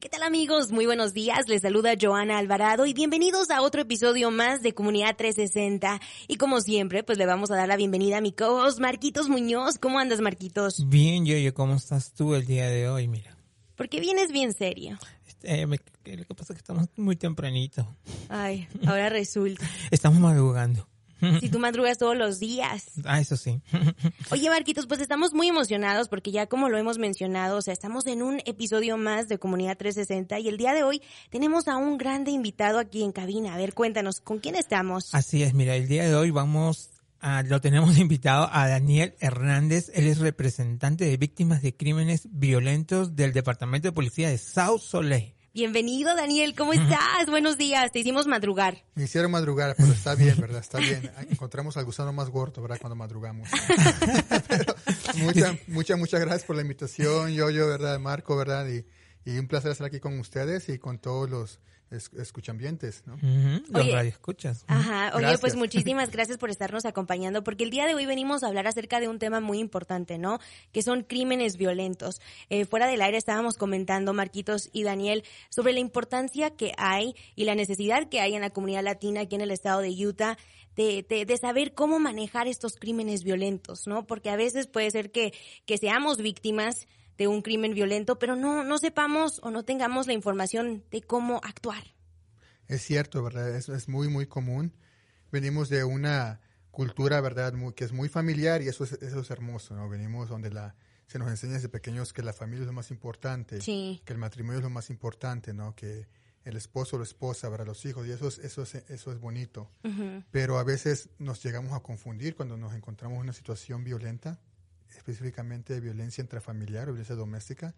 ¿Qué tal amigos? Muy buenos días. Les saluda Joana Alvarado y bienvenidos a otro episodio más de Comunidad 360. Y como siempre, pues le vamos a dar la bienvenida a mi co-host Marquitos Muñoz. ¿Cómo andas, Marquitos? Bien, yo, ¿cómo estás tú el día de hoy? Mira. Porque vienes bien serio. Este, me- que lo que pasa es que estamos muy tempranito. Ay, ahora resulta. Estamos madrugando. Si tú madrugas todos los días. Ah, eso sí. Oye, Marquitos, pues estamos muy emocionados porque ya como lo hemos mencionado, o sea, estamos en un episodio más de Comunidad 360 y el día de hoy tenemos a un grande invitado aquí en cabina. A ver, cuéntanos, ¿con quién estamos? Así es, mira, el día de hoy vamos a, lo tenemos invitado a Daniel Hernández. Él es representante de víctimas de crímenes violentos del Departamento de Policía de South Soleil. Bienvenido, Daniel, ¿cómo estás? Buenos días, te hicimos madrugar. Me hicieron madrugar, pero está bien, ¿verdad? Está bien. Encontramos al gusano más gordo, ¿verdad? Cuando madrugamos. Pero muchas, muchas, muchas gracias por la invitación, yo, yo, ¿verdad? Marco, ¿verdad? Y, y un placer estar aquí con ustedes y con todos los escuchambientes, ¿no? Ujú, Los Oye. radioescuchas. Ajá, oye, Gracias. pues muchísimas gracias por estarnos acompañando, porque el día de hoy venimos a hablar acerca de un tema muy importante, ¿no? Que son crímenes violentos. Eh, fuera del aire estábamos comentando, Marquitos y Daniel, sobre la importancia que hay y la necesidad que hay en la comunidad latina aquí en el estado de Utah de, de, de saber cómo manejar estos crímenes violentos, ¿no? Porque a veces puede ser que, que seamos víctimas de un crimen violento, pero no, no sepamos o no tengamos la información de cómo actuar. Es cierto, ¿verdad? Es, es muy, muy común. Venimos de una cultura, ¿verdad? Muy- que es muy familiar y eso es, eso es hermoso, ¿no? Venimos donde la, se nos enseña desde pequeños que la familia es lo más importante, Sí. que el matrimonio es lo más importante, ¿no? Que el esposo o la esposa, ¿verdad? Los hijos, y eso es, eso es, eso es bonito. Pero a veces nos llegamos a confundir cuando nos encontramos en una situación violenta, específicamente de violencia intrafamiliar o violencia doméstica,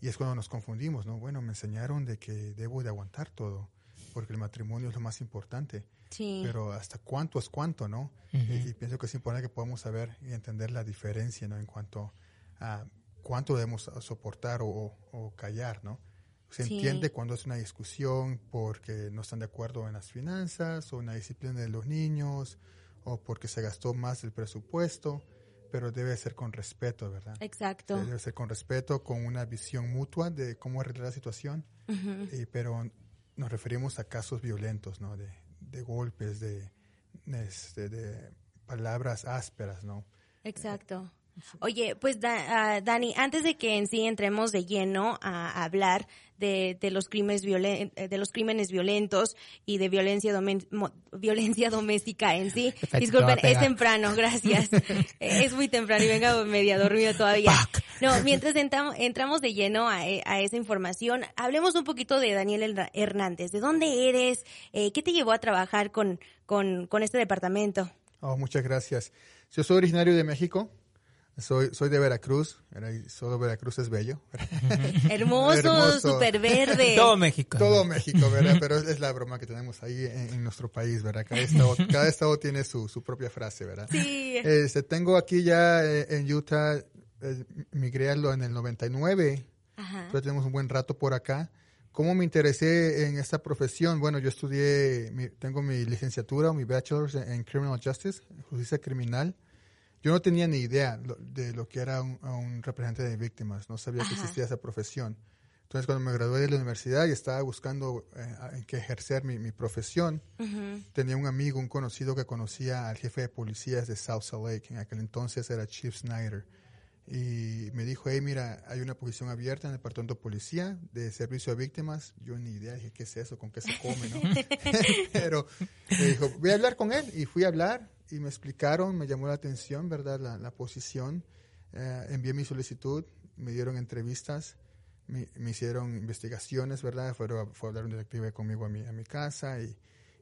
y es cuando nos confundimos, ¿no? Bueno, me enseñaron de que debo de aguantar todo, porque el matrimonio es lo más importante. Sí. Pero hasta cuánto es cuánto, ¿no? y, y pienso que es importante que podamos saber y entender la diferencia, ¿no? En cuanto a cuánto debemos soportar o, o- o callar, ¿no? Se Sí. entiende cuando es una discusión porque no están de acuerdo en las finanzas o en la disciplina de los niños o porque se gastó más del presupuesto, pero debe ser con respeto, ¿verdad? Exacto. Debe ser con respeto, con una visión mutua de cómo arreglar la situación, Ujú. y- pero nos referimos a casos violentos, ¿no? De, de golpes, de, este, de palabras ásperas, ¿no? Exacto. Oye, pues Da- ah, Dani, antes de que en sí entremos de lleno a, hablar de, de los crímenes violen- eh, de los crímenes violentos y de violencia domen- mo- violencia doméstica en sí. Perfecto, Disculpen, es temprano, gracias. Eh, es muy temprano y venga media dormida todavía. No, mientras entramos, entramos de lleno a, e- a esa información, hablemos un poquito de Daniel Hernández. ¿De dónde eres? Eh, ¿Qué te llevó a trabajar con, con, con este departamento? Oh, muchas gracias. Yo soy originario de México, soy, soy de Veracruz, solo Veracruz es bello. Hermoso, Hermoso. súper verde. Todo México. Todo México, ¿verdad? Pero es, la broma que tenemos ahí en, en nuestro país, ¿verdad? Cada estado, cada estado tiene su, su propia frase, ¿verdad? Sí. Este, tengo aquí ya eh, en Utah, eh, migré a lo en el 99, Ajá. ya tenemos un buen rato por acá. ¿Cómo me interesé en esta profesión? Bueno, yo estudié, mi- tengo mi licenciatura, mi bachelor's en, en Criminal Justice, justicia criminal. Yo no tenía ni idea lo- de lo que era un, a un representante de víctimas, no sabía que Ajá. existía esa profesión. Entonces, cuando me gradué de la universidad y estaba buscando eh, a- en qué ejercer mi, mi profesión, Ujú. tenía un amigo, un conocido que conocía al jefe de policías de South Salt Lake, en aquel entonces era Chief Snyder. Y me dijo, hey, mira, hay una posición abierta en el departamento de policía de servicio a víctimas. Yo ni idea, dije, ¿qué es eso? ¿Con qué se come? ¿no? Pero me dijo, voy a hablar con él. Y fui a hablar y me explicaron, me llamó la atención, ¿verdad? La, la posición. Eh, envié mi solicitud, me dieron entrevistas, me, me hicieron investigaciones, ¿verdad? Fue, a- fue a hablar un detective conmigo a mi, a mi casa y,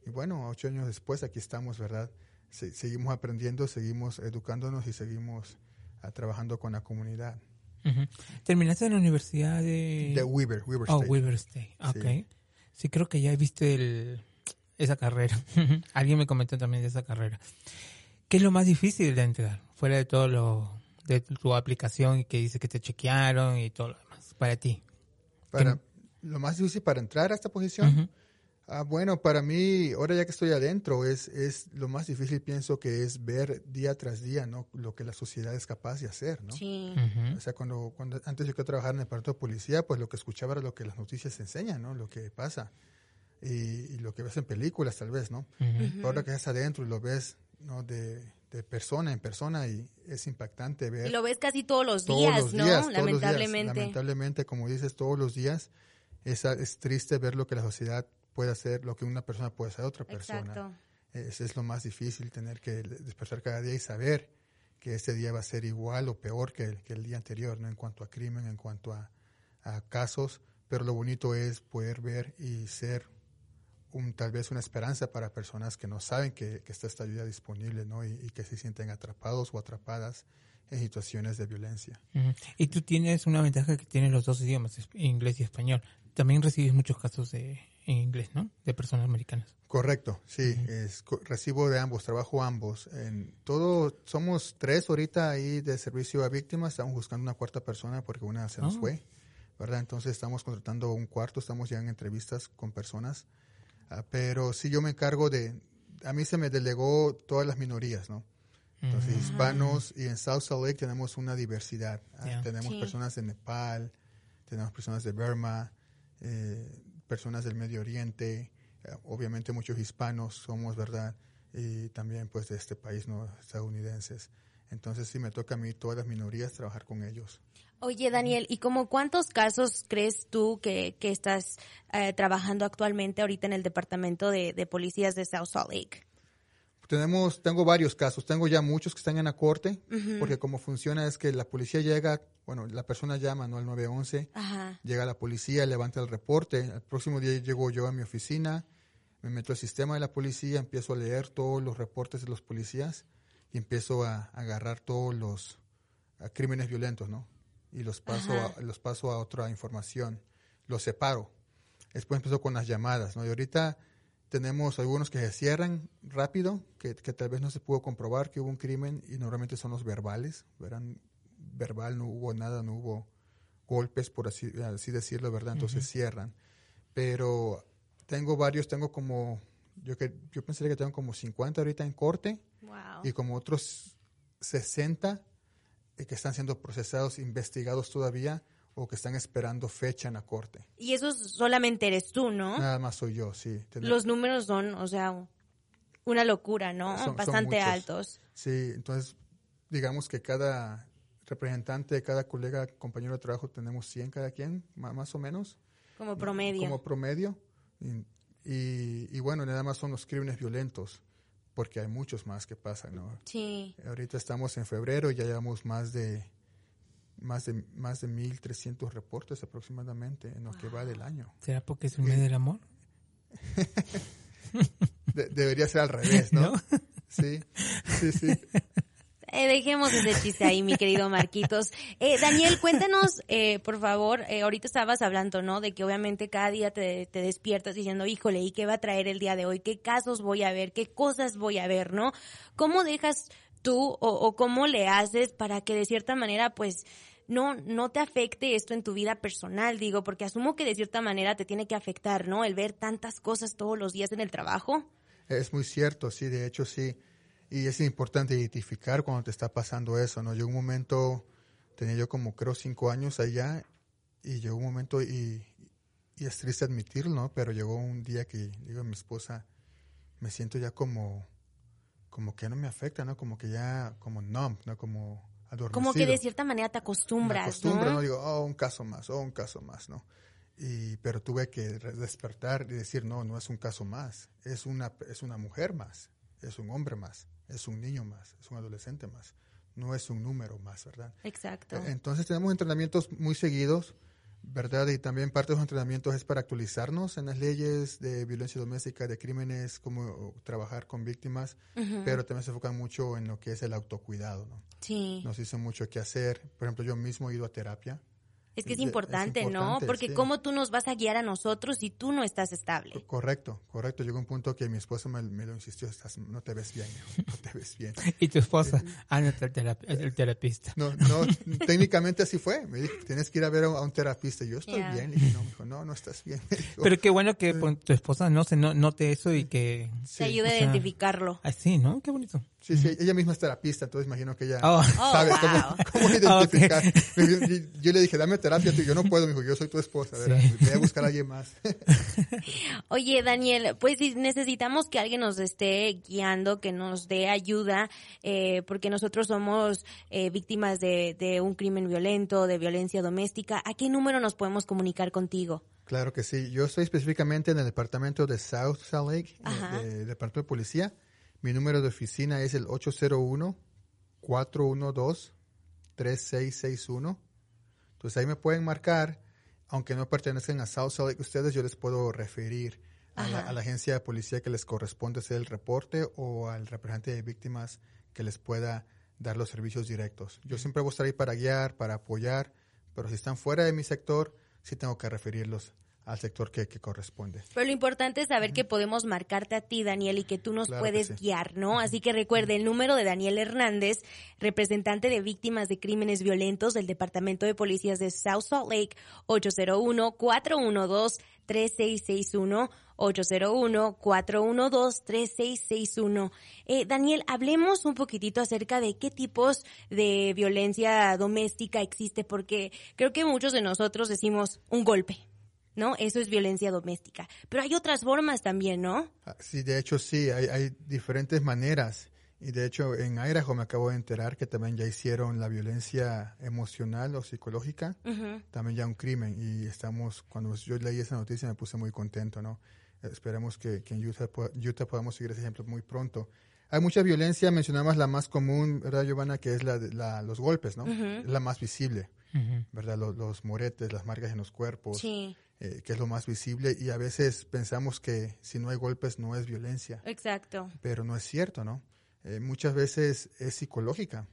y bueno, ocho años después aquí estamos, ¿verdad? Se- seguimos aprendiendo, seguimos educándonos y seguimos ah, trabajando con la comunidad. Ujú. Terminaste en la universidad de... De Weaver, Weaver Oh, State. Weaver State. Ok. Sí. Sí. creo que ya viste el, esa carrera. Alguien me comentó también de esa carrera. ¿Qué es lo más difícil de entrar? Fuera de todo lo de tu aplicación y que dice que te chequearon y todo lo demás. Para ti. Para, lo más difícil para entrar a esta posición. Ah, bueno, para mí, ahora ya que estoy adentro, es, es lo más difícil, pienso que es ver día tras día, ¿no? Lo que la sociedad es capaz de hacer, ¿no? Sí. O sea, cuando, cuando antes yo que trabajar en el departamento de policía, pues lo que escuchaba era lo que las noticias enseñan, ¿no? Lo que pasa. Y, y lo que ves en películas, tal vez, ¿no? Ahora que estás adentro y lo ves, ¿no? De, de persona en persona y es impactante ver. Y lo ves casi todos los todos días, los ¿no? días, días. Lamentablemente. Lamentablemente, como dices, todos los días. Es, es triste ver lo que la sociedad puede hacer, lo que una persona puede hacer a otra persona. Exacto. Ese es lo más difícil, tener que despertar cada día y saber que este día va a ser igual o peor que el, que el día anterior, ¿no? En cuanto a crimen, en cuanto a, a casos. Pero lo bonito es poder ver y ser un, tal vez una esperanza para personas que no saben que, que está esta ayuda disponible, ¿no? Y, y que se sienten atrapados o atrapadas en situaciones de violencia. Y tú tienes una ventaja que tienes los dos idiomas, inglés y español. También recibes muchos casos de, en inglés, ¿no? De personas americanas. Correcto, sí, es, recibo de ambos, trabajo ambos. En todo, somos tres ahorita ahí de servicio a víctimas, estamos buscando una cuarta persona porque una se nos Oh. fue, ¿verdad? Entonces estamos contratando un cuarto, estamos ya en entrevistas con personas, Ah, pero sí yo me encargo de, a mí se me delegó todas las minorías, ¿no? Entonces, hispanos y en South Salt Lake tenemos una diversidad. Ah. Tenemos Sí. personas de Nepal, tenemos personas de Burma, eh, personas del Medio Oriente, eh, obviamente muchos hispanos somos, ¿verdad? Y también pues de este país, ¿no? Estadounidenses. Entonces sí me toca a mí todas las minorías trabajar con ellos. Oye, Daniel, ¿y como cuántos casos crees tú que, que estás eh, trabajando actualmente ahorita en el departamento de, de policías de South Salt Lake? Tenemos, tengo varios casos, tengo ya muchos que están en la corte, porque como funciona es que la policía llega, bueno, la persona llama, ¿no? Al 911, Ajá. llega la policía, levanta el reporte, el próximo día llego yo a mi oficina, me meto al sistema de la policía, empiezo a leer todos los reportes de los policías y empiezo a, a agarrar todos los crímenes violentos, ¿no? Y los paso, a, los paso a otra información, los separo. Después empiezo con las llamadas, ¿no? Y ahorita tenemos algunos que se cierran rápido, que, que tal vez no se pudo comprobar que hubo un crimen y normalmente son los verbales, verán, verbal no hubo nada, no hubo golpes, por así, así decirlo, ¿verdad? Entonces cierran. Pero tengo varios, tengo como, yo, que, yo pensaría que tengo como 50 ahorita en corte Wow. y como otros 60 eh, que están siendo procesados, investigados todavía o que están esperando fecha en la corte. Y eso solamente eres tú, ¿no? Nada más soy yo, sí. Los números son, o sea, una locura, ¿no? Son- Bastante altos. Sí, entonces digamos que cada representante, cada colega, compañero de trabajo tenemos 100 cada quien, más o menos. Como promedio. Como promedio. Y, y- y bueno, nada más son los crímenes violentos, porque hay muchos más que pasan, ¿no? Sí. Ahorita estamos en febrero y ya llevamos más de más de más de 1300 reportes aproximadamente en lo que va del año. ¿Será porque es un mes del amor? De- debería ser al revés, ¿no? ¿No? Sí, sí, sí. Eh, dejemos ese chiste ahí, mi querido Marquitos. Eh, Daniel, cuéntanos, eh, por favor, eh, ahorita estabas hablando, ¿no? De que obviamente cada día te, te despiertas diciendo, híjole, ¿y qué va a traer el día de hoy? ¿Qué casos voy a ver? ¿Qué cosas voy a ver, no? ¿Cómo dejas tú o, o cómo le haces para que de cierta manera, pues, no, no te afecte esto en tu vida personal, digo, porque asumo que de cierta manera te tiene que afectar, ¿no? El ver tantas cosas todos los días en el trabajo. Es muy cierto, sí, de hecho sí. Y es importante identificar cuando te está pasando eso, ¿no? Yo un momento, tenía yo como creo cinco años allá y llegó un momento y, y es triste admitirlo, ¿no? Pero llegó un día que digo a mi esposa, me siento ya como, como que no me afecta, ¿no? Como que ya, como numb, ¿no? Como adormecido. Como que de cierta manera te me acostumbras, acostumbro, ¿no? ¿no? Digo, oh, un caso más, oh, un caso más, ¿no? Y, pero tuve que despertar y decir, no, no es un caso más, es una, es una mujer más, es un hombre más, es un niño más, es un adolescente más, no es un número más, ¿verdad? Exacto. Entonces tenemos entrenamientos muy seguidos, ¿verdad? Y también parte de los entrenamientos es para actualizarnos en las leyes de violencia doméstica, de crímenes, cómo trabajar con víctimas, Ujú. pero también se enfocan mucho en lo que es el autocuidado, ¿no? Sí, Nos dicen mucho qué hacer. Por ejemplo, yo mismo he ido a terapia. Es que es Es- es importante, ¿no? importante, Porque sí. cómo tú nos vas a guiar a nosotros si tú no estás estable. Correcto, correcto. Llegó un punto que mi esposo me, me lo insistió, estás, no te ves bien, hijo, no te ves bien. Y tu esposa, Ana, el, terap- el terapista. No, no, técnicamente así fue. Me dijo, tienes que ir a ver a un, a un terapista. Y yo estoy Ya. bien. Dije, no, me dijo, no, no estás bien. Dijo, Pero qué bueno que pues, tu esposa no se no- note eso y que... Te ayuda o a identificarlo. Así, ¿no? Qué bonito. Sí, sí, ella misma es terapista, entonces imagino que ella Oh. Oh, sabe wow. cómo, cómo identificar. Yo le dije, dame terapia. Tú, yo no puedo. Me dijo, yo soy tu esposa. Sí. Voy a buscar a alguien más. Oye, Daniel, pues si necesitamos que alguien nos esté guiando, que nos dé ayuda, eh, porque nosotros somos eh, víctimas de, de un crimen violento, de violencia doméstica. ¿A qué número nos podemos comunicar contigo? Claro que sí. Yo estoy específicamente en el departamento de South Salt Lake, eh, Ajá. de- departamento de policía. Mi número de oficina es el 801-412-3661. Entonces ahí me pueden marcar, aunque no pertenezcan a South Salt Lake ustedes, yo les puedo referir a la, a la agencia de policía que les corresponde hacer el reporte o al representante de víctimas que les pueda dar los servicios directos. Yo siempre voy a estar ahí para guiar, para apoyar, pero si están fuera de mi sector, sí tengo que referirlos al sector que, que corresponde. Pero lo importante es saber que podemos marcarte a ti, Daniel, y que tú nos Claro puedes sí. guiar, ¿no? Así que recuerde el número de Daniel Hernández, representante de víctimas de crímenes violentos del Departamento de Policías de South Salt Lake, 801-412-3661. 801-412-3661. Eh, Daniel, hablemos un poquitito acerca de qué tipos de violencia doméstica existe, porque creo que muchos de nosotros decimos un golpe, ¿no? Eso es violencia doméstica. Pero hay otras formas también, ¿no? Ah, Sí, de hecho sí, hay, hay diferentes maneras. Y de hecho en Idaho me acabo de enterar que también ya hicieron la violencia emocional o psicológica, también ya un crimen. Y estamos, cuando yo leí esa noticia me puse muy contento, ¿no? Esperemos que, que en Utah, Utah podamos seguir ese ejemplo muy pronto. Hay mucha violencia, mencionamos la más común, ¿verdad, Giovanna? Que es la, de- la los golpes, ¿no? Es la más visible, ¿verdad? Los, los moretes, las marcas en los cuerpos, Sí, eh, que es lo más visible. Y a veces pensamos que si no hay golpes no es violencia exacto. pero no es cierto, ¿no? Eh, muchas veces es psicológica.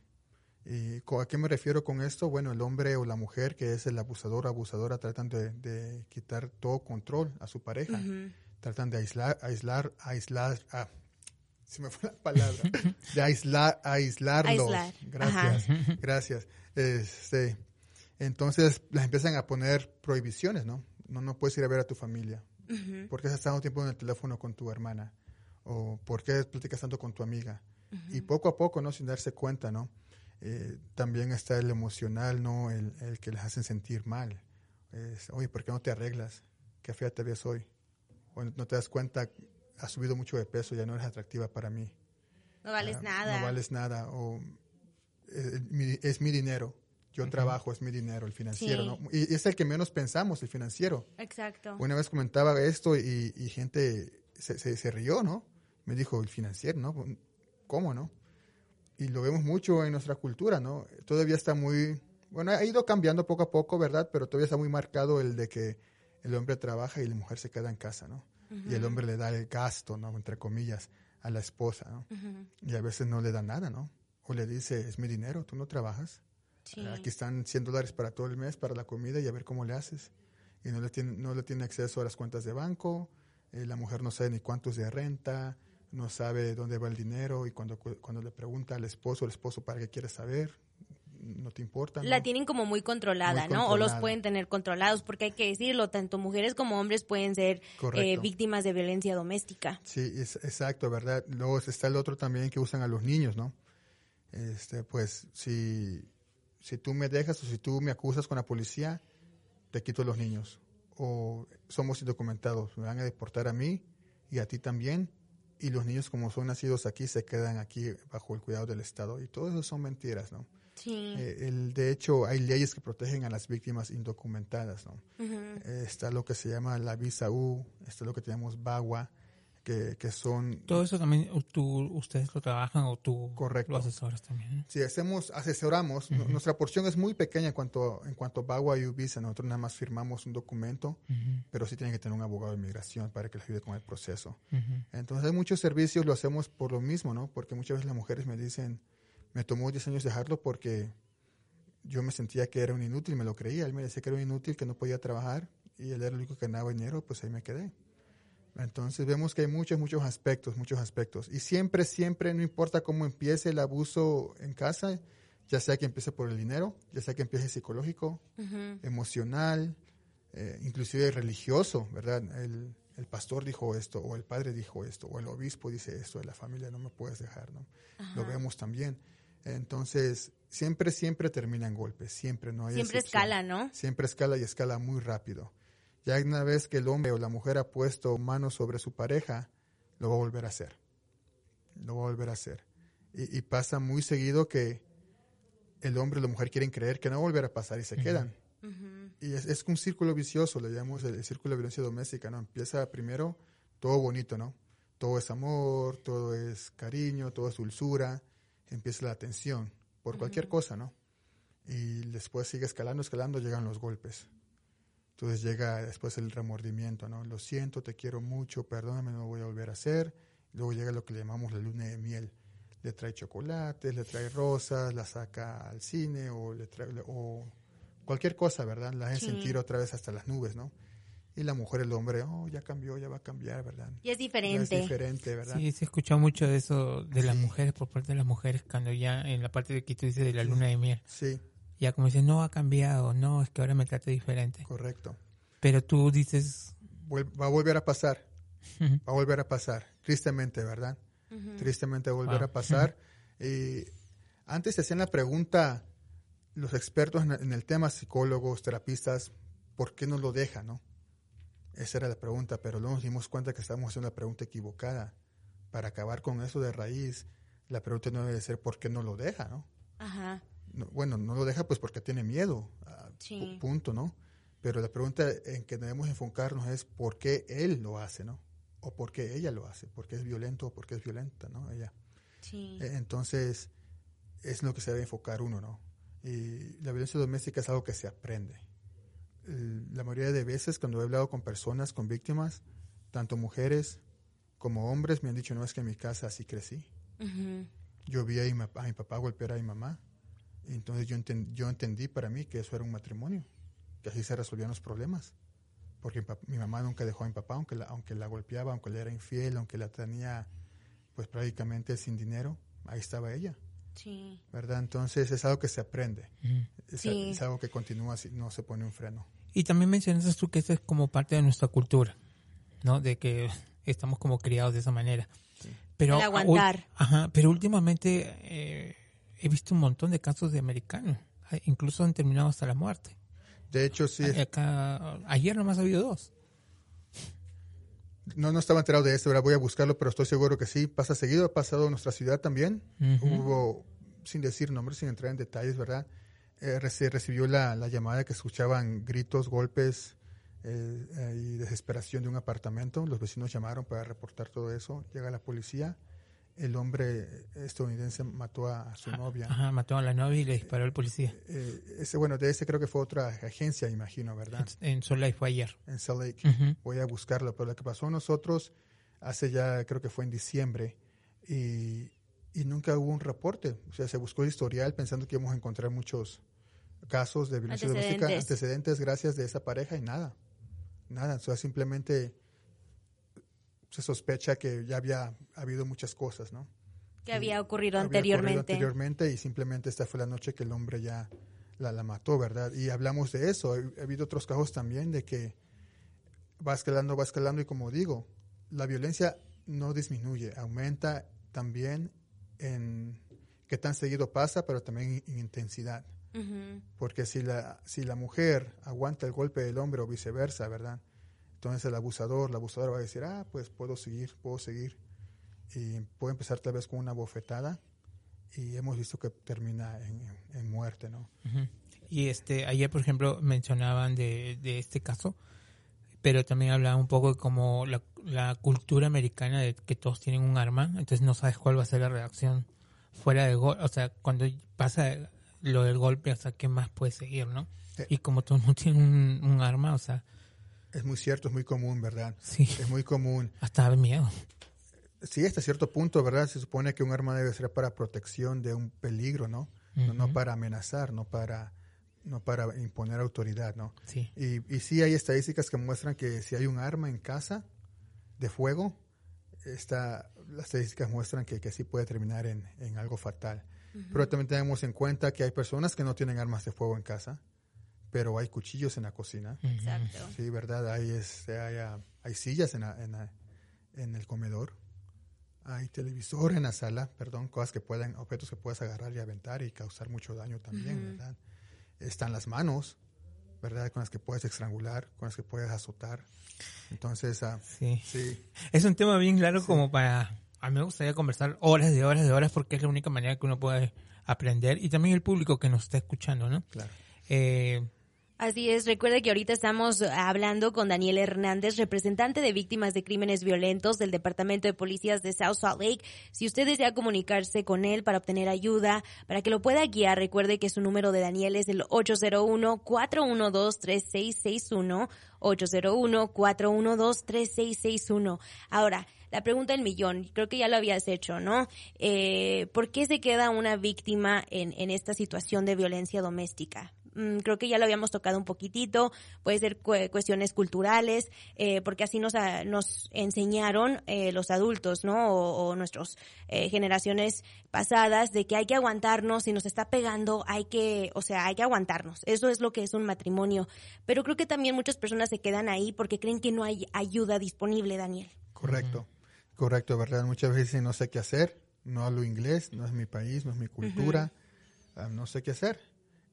¿Y a qué me refiero con esto? Bueno, el hombre o la mujer que es el abusador o abusadora tratan de, de quitar todo control a su pareja. Ujú. Tratan de aislar, aislar, aislar, ah, se me fue la palabra, de aislar, aislarlos. Aislar, Gracias, gracias. Este, entonces las empiezan a poner prohibiciones, ¿no? No, no puedes ir a ver a tu familia. Ujú. ¿Por qué estás tanto tiempo en el teléfono con tu hermana? ¿O por qué platicas tanto con tu amiga? Y poco a poco, ¿no? Sin darse cuenta, ¿no? Eh, también está el emocional, ¿no? El, el que les hacen sentir mal. Es, Oye, ¿por qué no te arreglas? Qué fea te ves hoy. O no te das cuenta, has subido mucho de peso, ya no eres atractiva para mí. No vales Ah, nada. No vales nada. O eh, mi- es mi dinero. Yo trabajo, es mi dinero, el financiero, Sí. ¿no? Y es el que menos pensamos, el financiero. Exacto. Una vez comentaba esto y, y gente se, se, se rió, ¿no? Me dijo, el financiero, ¿no? ¿Cómo, no? Y lo vemos mucho en nuestra cultura, ¿no? Todavía está muy, bueno, ha ido cambiando poco a poco, ¿verdad? Pero todavía está muy marcado el de que el hombre trabaja y la mujer se queda en casa, ¿no? Y el hombre le da el gasto, ¿no? Entre comillas, a la esposa, ¿no? Y a veces no le da nada, ¿no? O le dice, es mi dinero, tú no trabajas. Sí. Aquí están 100 dólares para todo el mes, para la comida y a ver cómo le haces. Y no le tiene, no le tiene acceso a las cuentas de banco, eh, la mujer no sabe ni cuántos de renta, no sabe dónde va el dinero y cuando, cu- cuando le pregunta al esposo, el esposo para qué quiere saber, no te importa. La ¿no? tienen como muy controlada, Muy ¿no? O los controlada. pueden tener controlados, porque hay que decirlo, tanto mujeres como hombres pueden ser eh, víctimas de violencia doméstica. Sí, es, exacto, ¿verdad? Luego está el otro también que usan a los niños, ¿no? Este, pues si, si tú me dejas o si tú me acusas con la policía, te quito los niños. O somos indocumentados, me van a deportar a mí y a ti también. Y los niños, como son nacidos aquí, se quedan aquí bajo el cuidado del Estado. Y todo eso son mentiras, ¿no? Sí. Eh, el, de hecho, hay leyes que protegen a las víctimas indocumentadas, ¿no? Eh, está lo que se llama la visa U, está lo que tenemos BAGUA, que, que son Todo eso también tú, ustedes lo trabajan o tú Correcto. lo asesoras también. ¿eh? Si hacemos, asesoramos, nu- nuestra porción es muy pequeña en cuanto, en cuanto a BAGUA y visa. Nosotros nada más firmamos un documento, pero sí tienen que tener un abogado de inmigración para que les ayude con el proceso. Entonces hay muchos servicios, lo hacemos por lo mismo, ¿no? Porque muchas veces las mujeres me dicen, me tomó 10 años dejarlo porque yo me sentía que era un inútil, me lo creía. Él me decía que era un inútil, que no podía trabajar y él era el único que ganaba dinero, pues ahí me quedé. Entonces vemos que hay muchos, muchos aspectos, muchos aspectos. Y siempre, siempre, no importa cómo empiece el abuso en casa, ya sea que empiece por el dinero, ya sea que empiece psicológico, emocional, eh, inclusive religioso, ¿verdad? El, el, pastor dijo esto, o el padre dijo esto, o el obispo dice esto de la familia, no me puedes dejar, ¿no? Lo vemos también. Entonces, siempre, siempre termina en golpes, siempre no hay Siempre escala, ¿no? Siempre escala y escala muy rápido. Ya una vez que el hombre o la mujer ha puesto manos sobre su pareja, lo va a volver a hacer. Lo va a volver a hacer. Y, pasa muy seguido que el hombre y la mujer quieren creer que no va a volver a pasar y se quedan. Y es, un círculo vicioso, le llamamos el, círculo de violencia doméstica, ¿no? Empieza primero todo bonito, ¿no? Todo es amor, todo es cariño, todo es dulzura, empieza la atención por cualquier cosa, ¿no? Y después sigue escalando, escalando, llegan los golpes. Entonces llega después el remordimiento, ¿no? Lo siento, te quiero mucho, perdóname, no lo voy a volver a hacer. Luego llega lo que le llamamos la luna de miel. Le trae chocolates, le trae rosas, la saca al cine o le trae o cualquier cosa, ¿verdad? La hace sentir otra vez hasta las nubes, ¿no? Y la mujer, el hombre, oh, ya cambió, ya va a cambiar, ¿verdad? Y es diferente. es diferente, ¿verdad? Sí, se escuchado mucho de eso de las mujeres, por parte de las mujeres, cuando ya en la parte de que tú dices de la luna de miel. Sí ya como dices, no ha cambiado, no, es que ahora me trata diferente. Correcto. Pero tú dices... Va a volver a pasar, va a volver a pasar, tristemente, ¿verdad? Tristemente va a volver a pasar. Y antes se hacían la pregunta los expertos en el tema, psicólogos, terapistas, ¿por qué no lo deja, no? Esa era la pregunta, pero luego nos dimos cuenta que estábamos haciendo la pregunta equivocada. Para acabar con eso de raíz, la pregunta no debe ser ¿por qué no lo deja, no? Ajá bueno, no lo deja pues porque tiene miedo, ah, punto, ¿no? Pero la pregunta en que debemos enfocarnos es por qué él lo hace, ¿no? O por qué ella lo hace, por qué es violento o por qué es violenta, ¿no? Ella. Sí. E, entonces, es lo que se debe enfocar uno, ¿no? Y la violencia doméstica es algo que se aprende. La mayoría de veces cuando he hablado con personas, con víctimas, tanto mujeres como hombres, me han dicho, no es que en mi casa así crecí. Yo vi a mi, a mi papá golpear a mi mamá entonces yo, yo entendí para mí que eso era un matrimonio, que así se resolvían los problemas. Porque mi, mamá nunca dejó a mi papá, aunque la, aunque la golpeaba, aunque le era infiel, aunque la tenía pues prácticamente sin dinero, ahí estaba ella. Sí. ¿Verdad? Entonces es algo que se aprende. es, algo que continúa si no se pone un freno. Y también mencionas tú que esto es como parte de nuestra cultura, ¿no? De que estamos como criados de esa manera. Pero, aguantar. Ajá, pero últimamente eh, he visto un montón de casos de americanos, incluso han terminado hasta la muerte. De hecho, sí. Acá, ayer nomás ha habido dos. No, no estaba enterado de esto, ahora voy a buscarlo, pero estoy seguro que sí. Pasa seguido, ha pasado en nuestra ciudad también. Hubo, sin decir nombres, sin entrar en detalles, ¿verdad? Eh, recibió la, la, llamada que escuchaban gritos, golpes eh, eh, y desesperación de un apartamento. Los vecinos llamaron para reportar todo eso. Llega la policía el hombre estadounidense mató a su novia. Ajá, mató a la novia y le disparó al policía. Eh, ese, bueno, de ese creo que fue otra agencia, imagino, ¿verdad? En, Salt Lake fue ayer. En Salt Lake. Voy a buscarlo. Pero lo que pasó a nosotros hace ya, creo que fue en diciembre, y, y nunca hubo un reporte. O sea, se buscó el historial pensando que íbamos a encontrar muchos casos de violencia doméstica, antecedentes gracias de esa pareja y nada. Nada. O sea, simplemente se sospecha que ya había habido muchas cosas, ¿no? Que había ocurrido anteriormente. anteriormente y simplemente esta fue la noche que el hombre ya la, la mató, ¿verdad? Y hablamos de eso. Ha, habido otros casos también de que va escalando, va escalando y como digo, la violencia no disminuye, aumenta también en qué tan seguido pasa, pero también en, intensidad. Porque si la, si la mujer aguanta el golpe del hombre o viceversa, ¿verdad? Entonces el abusador, la abusadora va a decir, ah, pues puedo seguir, puedo seguir. Y puede empezar tal vez con una bofetada y hemos visto que termina en, muerte, ¿no? Y este, ayer, por ejemplo, mencionaban de, de este caso, pero también hablaba un poco de como la, la cultura americana de que todos tienen un arma, entonces no sabes cuál va a ser la reacción fuera de gol, o sea, cuando pasa lo del golpe, o sea, ¿qué más puede seguir, no? Y como todos no tienen un, un arma, o sea, es muy cierto, es muy común, ¿verdad? Sí. Es muy común. Hasta da miedo. Sí, hasta cierto punto, ¿verdad? Se supone que un arma debe ser para protección de un peligro, ¿no? no, no para amenazar, no para no para imponer autoridad, ¿no? Sí. Y, y sí hay estadísticas que muestran que si hay un arma en casa de fuego, esta, las estadísticas muestran que, que sí puede terminar en, en algo fatal. Pero también tenemos en cuenta que hay personas que no tienen armas de fuego en casa, pero hay cuchillos en la cocina. Exacto. Sí, ¿verdad? Hay, este, hay, hay sillas en, la- en, la- en el comedor. Hay televisor en la sala, perdón, cosas que pueden, objetos que puedes agarrar y aventar y causar mucho daño también, ¿verdad? Están las manos, ¿verdad? Con las que puedes estrangular, con las que puedes azotar. Entonces, ah, Sí. sí, Es un tema bien claro como para... A mí me gustaría conversar horas de horas de horas porque es la única manera que uno puede aprender y también el público que nos está escuchando, ¿no? claro. Eh, Así es, recuerde que ahorita estamos hablando con Daniel Hernández, representante de víctimas de crímenes violentos del Departamento de Policías de South Salt Lake. Si usted desea comunicarse con él para obtener ayuda, para que lo pueda guiar, recuerde que su número de Daniel es el 801-412-3661, 801-412-3661. Ahora, la pregunta del millón, creo que ya lo habías hecho, ¿no? Eh, ¿Por qué se queda una víctima en, en esta situación de violencia doméstica? Mm, creo que ya lo habíamos tocado un poquitito, puede ser cue- cuestiones culturales, eh, porque así nos, a- nos enseñaron eh, los adultos, ¿no? O, o nuestras generaciones pasadas, de que hay que aguantarnos, si nos está pegando, hay que, o sea, hay que aguantarnos. Eso es lo que es un matrimonio. Pero creo que también muchas personas se quedan ahí porque creen que no hay ayuda disponible, Daniel. Correcto, correcto, ¿verdad? Muchas veces dicen, no sé qué hacer, no hablo inglés, no es mi país, no es mi cultura, ah, no sé qué hacer.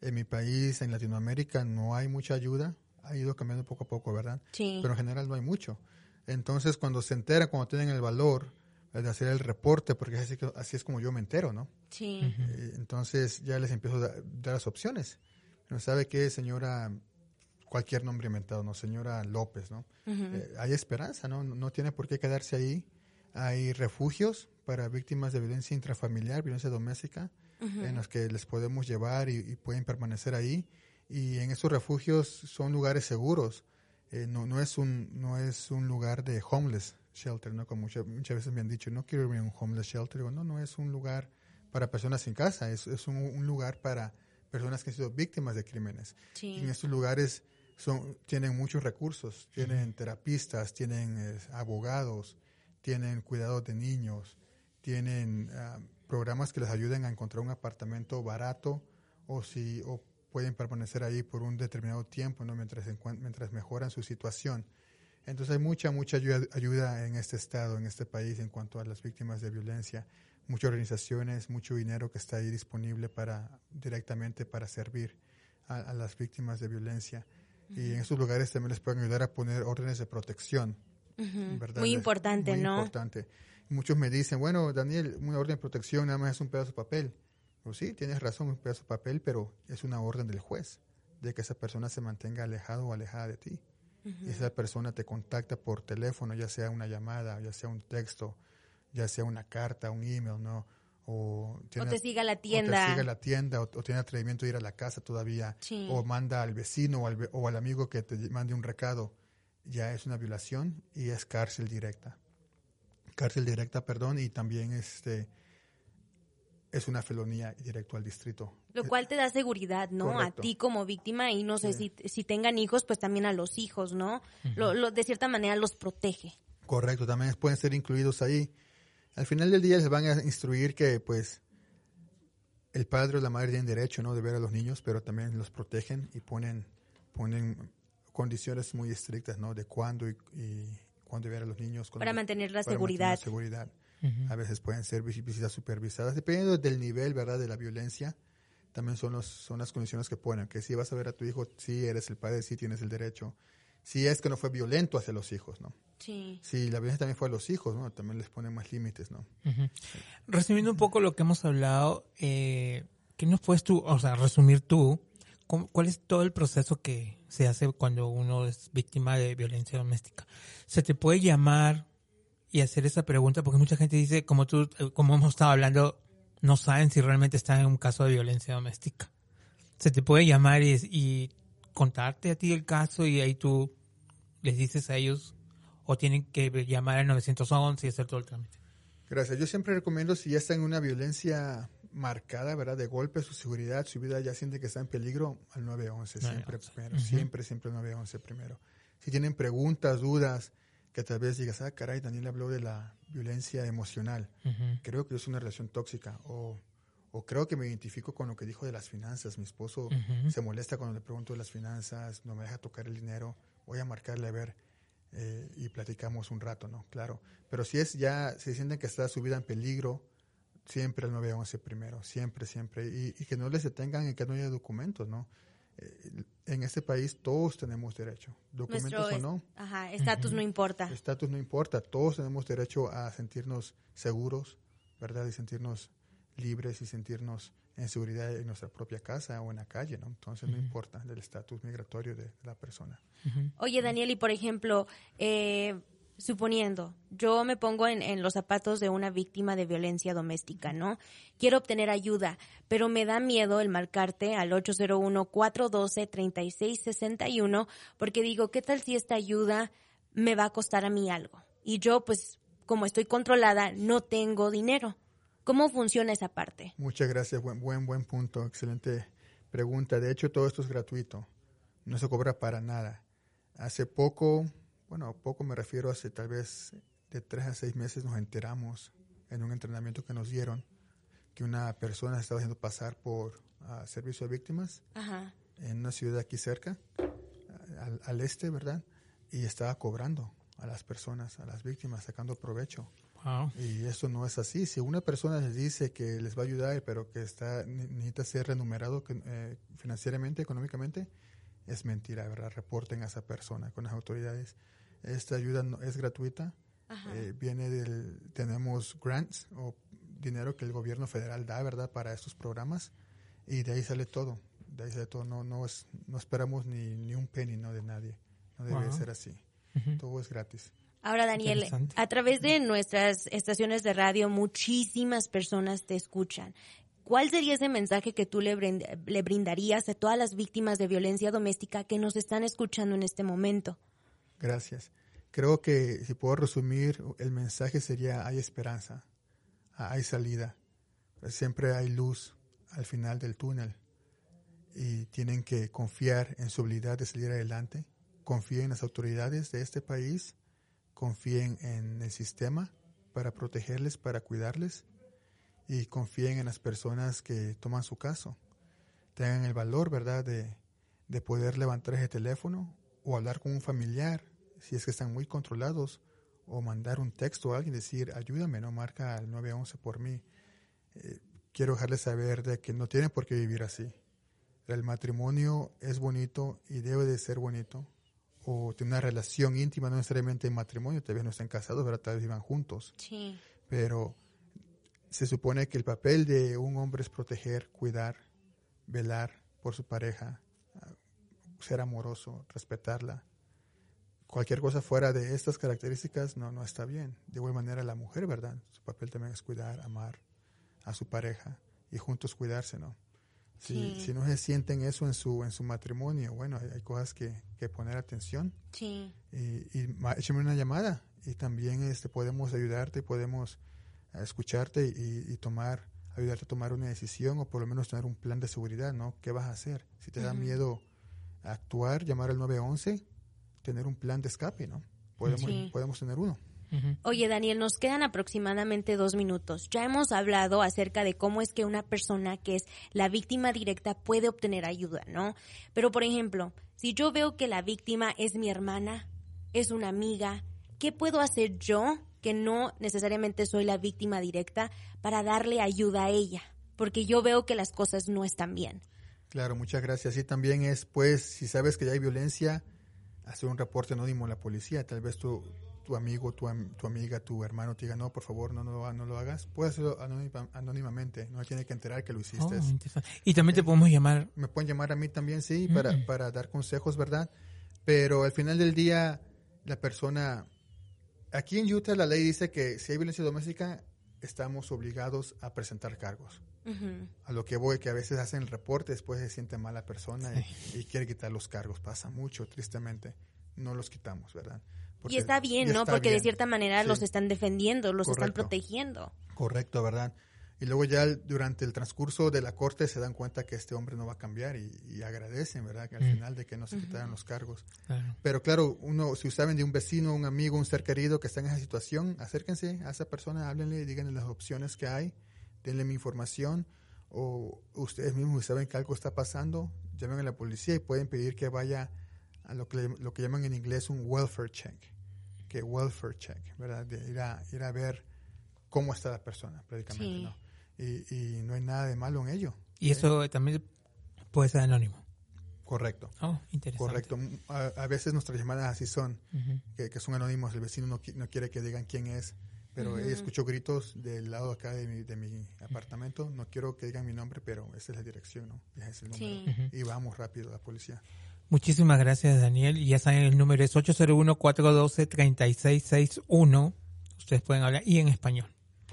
En mi país, en Latinoamérica, no hay mucha ayuda, ha ido cambiando poco a poco, ¿verdad? Sí. Pero en general no hay mucho. Entonces, cuando se enteran, cuando tienen el valor de hacer el reporte, porque así, es como yo me entero, ¿no? Sí. Eh, Entonces ya les empiezo a da- dar las opciones. No sabe qué, señora, cualquier nombre inventado, ¿no? Señora López, ¿no? Eh, hay esperanza, ¿no? No tiene por qué quedarse ahí. Hay refugios para víctimas de violencia intrafamiliar, violencia doméstica, en los que les podemos llevar y, y pueden permanecer ahí. Y en esos refugios son lugares seguros. Eh, no, no, es un, no es un lugar de homeless shelter, ¿no? Como muchas, muchas veces me han dicho, no quiero irme a un homeless shelter. Digo, no, no es un lugar para personas sin casa, es, es un, un lugar para personas que han sido víctimas de crímenes. Sí. Y en estos lugares son, tienen muchos recursos, tienen terapistas, tienen eh, abogados, tienen cuidados de niños, tienen ah, programas que les ayuden a encontrar un apartamento barato o si o pueden permanecer ahí por un determinado tiempo, ¿no? mientras, mientras mejoran su situación. Entonces hay mucha, mucha ayuda, ayuda en este estado, en este país, en cuanto a las víctimas de violencia. Muchas organizaciones, mucho dinero que está ahí disponible para directamente para servir a, a las víctimas de violencia. Y en esos lugares también les pueden ayudar a poner órdenes de protección. ¿verdad? Muy importante, muy ¿no? importante. Muchos me dicen, bueno, Daniel, una orden de protección nada más es un pedazo de papel. Pues sí, tienes razón, un pedazo de papel, pero es una orden del juez de que esa persona se mantenga alejado o alejada de ti. Y esa persona te contacta por teléfono, ya sea una llamada, ya sea un texto, ya sea una carta, un email, ¿no? O, O te siga la o te tienda. sigue a la tienda, o, o tiene atrevimiento de ir a la casa todavía, Sí. o manda al vecino o al, o al amigo que te mande un recado, ya es una violación y es cárcel directa. Cárcel directa, perdón, y también este es una felonía directo al distrito. Lo cual te da seguridad, ¿no? Correcto. A ti como víctima y no sé Sí. si, si tengan hijos, pues también a los hijos, ¿no? lo, lo- de cierta manera los protege. Correcto, también pueden ser incluidos ahí. Al final del día les van a instruir que pues el padre o la madre tienen derecho ¿no? de ver a los niños, pero también los protegen y ponen, ponen condiciones muy estrictas ¿no? de cuándo y, y cuándo ver a los niños. Para mantener la para seguridad. mantener la seguridad. A veces pueden ser vis- visitas supervisadas, dependiendo del nivel ¿verdad? de la violencia. También son, los, son las condiciones que ponen, que si vas a ver a tu hijo, si eres el padre, si tienes el derecho. Si es que no fue violento hacia los hijos, ¿no? Sí. Si la violencia también fue a los hijos, ¿no? También les ponen más límites, ¿no? Ujú. Resumiendo un poco lo que hemos hablado, eh, ¿qué nos puedes tú, o sea, resumir tú? ¿Cómo- ¿Cuál es todo el proceso que se hace cuando uno es víctima de violencia doméstica? ¿Se te puede llamar y hacer esa pregunta? Porque mucha gente dice, como tú, eh, como hemos estado hablando, no saben si realmente están en un caso de violencia doméstica. Se te puede llamar y, contarte a ti el caso y ahí tú les dices a ellos o tienen que llamar al 911 y hacer todo el trámite. Gracias. Yo siempre recomiendo si ya está en una violencia marcada, ¿verdad? De golpe, su seguridad, su vida ya siente que está en peligro, al 911 siempre 911. primero, siempre, siempre el 911 primero. Si tienen preguntas, dudas, que tal vez digas, ah, caray, Daniel habló de la violencia emocional. Creo que es una relación tóxica o, o creo que me identifico con lo que dijo de las finanzas. Mi esposo se molesta cuando le pregunto de las finanzas, no me deja tocar el dinero, voy a marcarle a ver eh, y platicamos un rato, ¿no? Claro. Pero si es ya, si sienten que está su vida en peligro, siempre el 911 primero, siempre, siempre. Y, y que no les detengan en que no haya documentos, ¿no? Eh, en este país todos tenemos derecho, documentos Nuestro o no. ajá, estatus no importa. Estatus no importa, todos tenemos derecho a sentirnos seguros, ¿verdad? Y sentirnos libres y sentirnos en seguridad en nuestra propia casa o en la calle, ¿no? Entonces no importa el estatus migratorio de la persona. Oye, Daniel, y por ejemplo, eh, suponiendo, yo me pongo en, los zapatos de una víctima de violencia doméstica, ¿no? Quiero obtener ayuda, pero me da miedo el marcarte al 801-412-3661 porque digo, ¿qué tal si esta ayuda me va a costar a mí algo? Y yo, pues, como estoy controlada, no tengo dinero. ¿Cómo funciona esa parte? Muchas gracias, buen, buen, buen punto, excelente pregunta. De hecho, todo esto es gratuito, no se cobra para nada. Hace poco, bueno, poco me refiero, hace tal vez de tres a seis meses nos enteramos en un entrenamiento que nos dieron que una persona estaba haciendo pasar por ah, servicio a víctimas Ajá. en una ciudad aquí cerca, al, al este, ¿verdad? Y estaba cobrando a las personas, a las víctimas, sacando provecho. Wow. Y eso no es así. Si una persona les dice que les va a ayudar, pero que está ne- necesita ser remunerado que- eh, financieramente, económicamente, es mentira, ¿verdad? Reporten a esa persona con las autoridades. Esta ayuda no, es gratuita. Ajá. eh, viene del, tenemos grants o dinero que el gobierno federal da, ¿verdad? Para estos programas. Y de ahí sale todo. De ahí sale todo. No, no, es, no esperamos ni, ni un penny, ¿no? De nadie. No debe Wow. ser así. Todo es gratis. Ahora, Daniel, a través de nuestras estaciones de radio, muchísimas personas te escuchan. ¿Cuál sería ese mensaje que tú le, brind- le brindarías a todas las víctimas de violencia doméstica que nos están escuchando en este momento? Gracias. Creo que si puedo resumir, el mensaje sería hay esperanza, hay salida, siempre hay luz al final del túnel y tienen que confiar en su habilidad de salir adelante, confíen en las autoridades de este país, confíen en el sistema para protegerles, para cuidarles y confíen en las personas que toman su caso. Tengan el valor, ¿verdad?, de, de poder levantar ese teléfono o hablar con un familiar si es que están muy controlados o mandar un texto a alguien decir ayúdame no marca al 911 por mí Eh, quiero dejarles saber de que no tienen por qué vivir así. El matrimonio es bonito y debe de ser bonito o tener una relación íntima no necesariamente en matrimonio tal vez no estén casados pero tal vez vivan juntos. Sí. pero se supone que el papel de un hombre es proteger, cuidar, velar por su pareja, ah, ser amoroso, respetarla. Cualquier cosa fuera de estas características no, no está bien. De igual manera la mujer, ¿verdad? Su papel también es cuidar, amar a su pareja y juntos cuidarse, ¿no? Si, Sí. si no se sienten eso en su, en su matrimonio, bueno, hay, hay cosas que, que poner atención Sí. y, y échame una llamada y también este podemos ayudarte podemos eh, escucharte y, y tomar ayudarte a tomar una decisión o por lo menos tener un plan de seguridad no qué vas a hacer si te da miedo actuar llamar al 911 tener un plan de escape no podemos Sí. podemos tener uno. Oye, Daniel, nos quedan aproximadamente dos minutos. Ya hemos hablado acerca de cómo es que una persona que es la víctima directa puede obtener ayuda, ¿no? Pero, por ejemplo, si yo veo que la víctima es mi hermana, es una amiga, ¿qué puedo hacer yo, que no necesariamente soy la víctima directa, para darle ayuda a ella? Porque yo veo que las cosas no están bien. claro muchas gracias y también es pues si sabes que ya hay violencia hacer un reporte anónimo a la policía tal vez tu tu amigo, tu, am- tu amiga, tu hermano te diga, no, por favor, no, no, no lo hagas, puedes hacerlo anónima- anónimamente, no tiene que enterar que lo hiciste. Oh, interesante. Y también te podemos llamar. Me pueden llamar a mí también, sí, para, para dar consejos, ¿verdad? Pero al final del día, la persona... Aquí en Utah la ley dice que si hay violencia doméstica, estamos obligados a presentar cargos. A lo que voy, que a veces hacen el reporte, después se siente mal la persona y, y quiere quitar los cargos. Pasa mucho, tristemente. No los quitamos, ¿verdad? Porque- y está bien, y ¿no? está Porque de cierta manera Sí. los están defendiendo, los están protegiendo. Correcto, ¿verdad? Y luego ya durante el transcurso de la corte se dan cuenta que este hombre no va a cambiar y, agradecen, ¿verdad? Que al final de que no se quitaran los cargos. Pero claro, uno, si saben de un vecino, un amigo, un ser querido que está en esa situación, acérquense a esa persona, háblenle, díganle las opciones que hay, denle mi información o ustedes mismos saben que algo está pasando, llamen a la policía y pueden pedir que vaya a lo que, lo que llaman en inglés un welfare check, que welfare check, ¿verdad? De ir a, ir a ver cómo está la persona, prácticamente, ¿no? y, no hay nada de malo en ello. Y eso también puede ser anónimo. Correcto. Oh, interesante. Correcto. A, veces nuestras llamadas así son, que, son anónimos, el vecino no, no, quiere que digan quién es, pero escucho gritos del lado acá de mi, de mi apartamento, no quiero que digan mi nombre, pero esa es la dirección, ¿no? es el número. Y vamos rápido a la policía. Muchísimas gracias, Daniel. Y ya saben, el número es 801-412-3661. Ustedes pueden hablar y en español.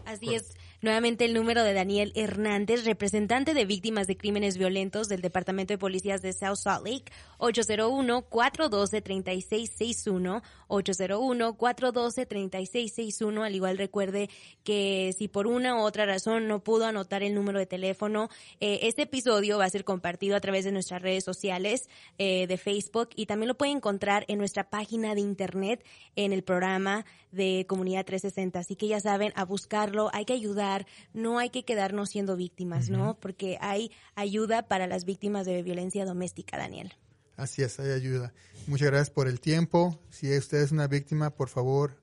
Así es. Nuevamente el número de Daniel Hernández, representante de víctimas de crímenes violentos del Departamento de Policías de South Salt Lake, 801-412-3661, 801-412-3661. Al igual recuerde que si por una u otra razón no pudo anotar el número de teléfono, eh, este episodio va a ser compartido a través de nuestras redes sociales eh, de Facebook y también lo puede encontrar en nuestra página de internet en el programa de Comunidad 360. Así que ya saben, a buscarlo, hay que ayudar, no hay que quedarnos siendo víctimas, ¿no? Porque hay ayuda para las víctimas de violencia doméstica, Daniel. Así es, hay ayuda. Muchas gracias por el tiempo. Si usted es una víctima, por favor,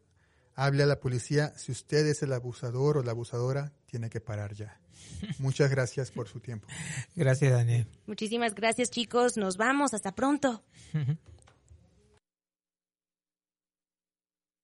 hable a la policía. Si usted es el abusador o la abusadora, tiene que parar ya. Muchas gracias por su tiempo. Gracias, Daniel. Muchísimas gracias, chicos. Nos vamos. Hasta pronto.